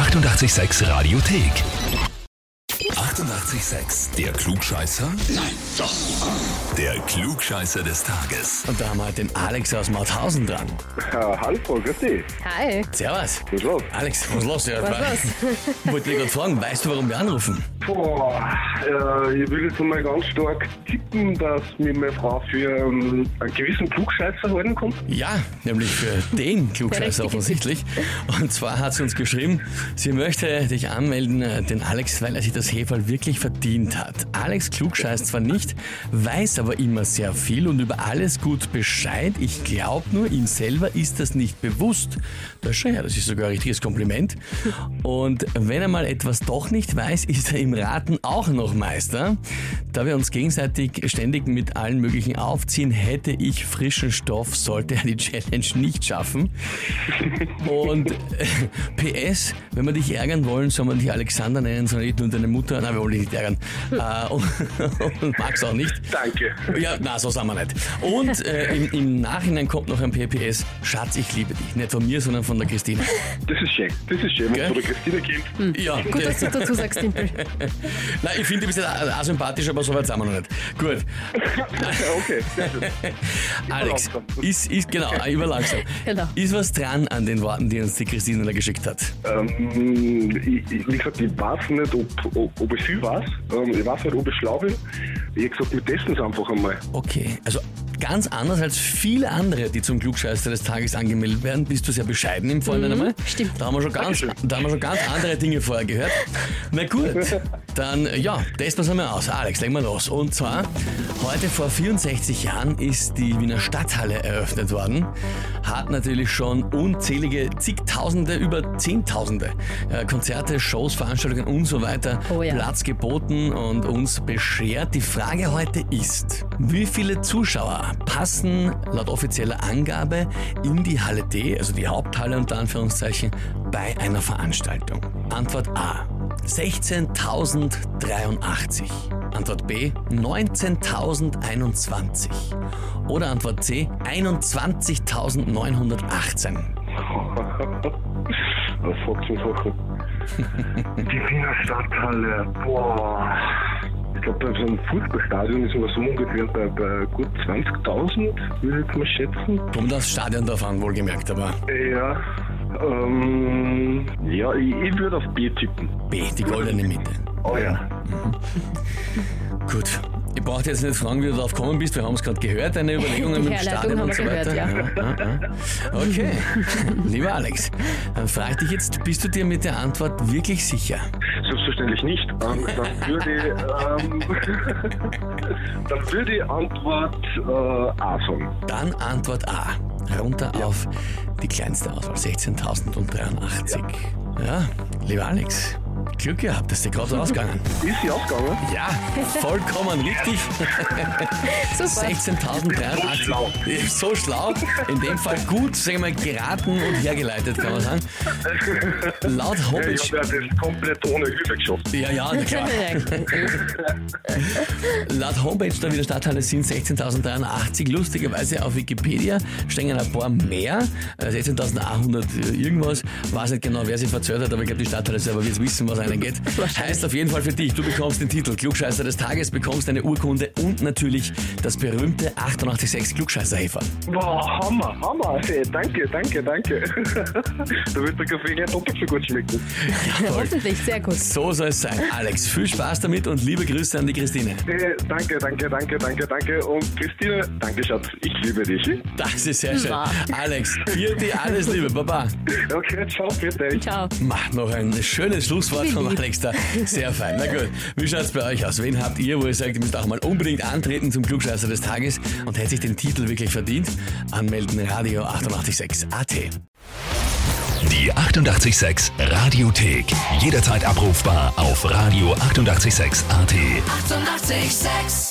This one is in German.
886 Radiothek. 88,6. Der Klugscheißer? Nein, doch. Der Klugscheißer des Tages. Und da haben wir halt den Alex aus Mauthausen dran. Ja, hallo, grüß dich. Hi. Servus. Was los? Alex, was ist los? Ja, Was weil- los? wollte dich gerade fragen, weißt du, warum wir anrufen? Boah, äh, ich will jetzt mal ganz stark tippen, dass mir meine Frau für ähm, einen gewissen Klugscheißer halten kann. Ja, nämlich für den Klugscheißer offensichtlich. Und zwar hat sie uns geschrieben, sie möchte dich anmelden, äh, den Alex, weil er sich das Heferl wirklich verdient hat. Alex klugscheißt zwar nicht, weiß aber immer sehr viel und über alles gut Bescheid. Ich glaube nur, ihm selber ist das nicht bewusst. Das ist schon ja, das ist sogar ein richtiges Kompliment. Und wenn er mal etwas doch nicht weiß, ist er im Raten auch noch Meister. Da wir uns gegenseitig ständig mit allen möglichen aufziehen, hätte ich frischen Stoff, sollte er die Challenge nicht schaffen. Und äh, PS, wenn wir dich ärgern wollen, soll man dich Alexander nennen, sondern nicht nur deine Mutter. Nein, wir wollen dich nicht ärgern. Äh, und, und mag's auch nicht. Danke. Ja, na, so sagen wir nicht. Und äh, im, im Nachhinein kommt noch ein PPS. Schatz, ich liebe dich. Nicht von mir, sondern von der Christine. Das ist schön. Das ist schön, wenn es von der Christine kommt. Ja, Gut, dass du dazu sagst, Dimpel. Nein, ich finde, du bist ja asympathisch, aber so weit sind wir noch nicht. Gut. okay, sehr schön. Alex, ist, ist, genau, überlangsam. Genau. Ist was dran an den Worten, die uns die Christine da geschickt hat? Ähm, ich, ich, wie gesagt, ich weiß nicht, ob, ob, ob ich viel weiß. Ähm, ich weiß nicht, ob ich schlau bin. Ich habe gesagt, wir testen es einfach einmal. Okay, also ganz anders als viele andere, die zum Klugscheißer des Tages angemeldet werden, bist du sehr bescheiden im Vorhinein einmal. stimmt. Da haben, wir schon ganz, da haben wir schon ganz andere Dinge vorher gehört. Na gut, dann ja, testen wir es einmal aus. Alex, legen wir los. Und zwar, heute vor 64 Jahren ist die Wiener Stadthalle eröffnet worden. Hat natürlich schon unzählige zigtausende, über zehntausende äh, Konzerte, Shows, Veranstaltungen und so weiter Oh ja. Platz geboten und uns beschert. Die Frage heute ist, wie viele Zuschauer passen laut offizieller Angabe in die Halle D, also die Haupthalle unter Anführungszeichen, bei einer Veranstaltung? Antwort A. 16.083. Antwort B. 19.021. Oder Antwort C. 21.918. Was fragst du Sachen? Die Wiener Stadthalle, boah. Ich glaube, bei so einem Fußballstadion ist man so ungefähr bei, bei gut 20.000, würde ich jetzt mal schätzen. Kommt aufs Stadion an, wohlgemerkt, aber Ja, ähm, ja, ich, ich würde auf B tippen. B, die goldene Mitte. Oh ja. Gut. Ich brauche jetzt nicht fragen, wie du darauf gekommen bist. Wir haben es gerade gehört, deine Überlegungen mit dem Stadion und so wir weiter. gehört, ja, ja. Okay. Lieber Alex, dann frage ich dich jetzt, bist du dir mit der Antwort wirklich sicher? Selbstverständlich nicht. Ähm, dann würde ähm, dann würde Antwort äh, A sagen. Dann Antwort A. Runter auf die kleinste Auswahl, 16.00083. Ja. lieber Alex, Glück gehabt, ist dir gerade so ausgegangen. Ist sie ausgegangen? Ja, vollkommen richtig. Super. 16.083. schlau. So schlau. In dem Fall gut, sagen wir mal, geraten und hergeleitet, kann man sagen. Laut Ja, Homepage. ich habe ja das komplett ohne Hilfe geschafft. Ja, ja, na klar. Laut Homepage der Wiener Stadthalle sind 16.083. Lustigerweise auf Wikipedia stehen ein paar mehr. Äh, 16.800 irgendwas. Weiß nicht genau, wer sich verzögert hat, aber ich glaube, die Stadthalle selber wird wissen, was einen geht. Heißt auf jeden Fall für dich, du bekommst den Titel Klugscheißer des Tages, bekommst eine Urkunde und natürlich das berühmte 886 Klugscheißerhefer. Boah, Hammer, Hammer. Hey, danke, danke, danke. da wird der Kaffee gleich doppelt so gut schmecken. Hoffentlich, sehr gut. So soll es sein. Alex, viel Spaß damit und liebe Grüße an die Christine. Hey, danke, danke, danke, danke, danke. Und Christine, danke, Schatz. Ich liebe dich. Das ist sehr schön. Ja. Alex, für dir alles Liebe. Baba. Okay, ciao, bitte. Ciao. Mach noch ein schönes Schlusswort von. Alex da. Sehr fein. Na gut, wie schaut's bei euch aus? Wen habt ihr, wo ihr sagt, ihr müsst auch mal unbedingt antreten zum Klugscheißer des Tages und hätte sich den Titel wirklich verdient? Anmelden Radio 886 AT. Die 88,6 Radiothek. Jederzeit abrufbar auf radio886.at. 88,6. Eighty-eight, sex.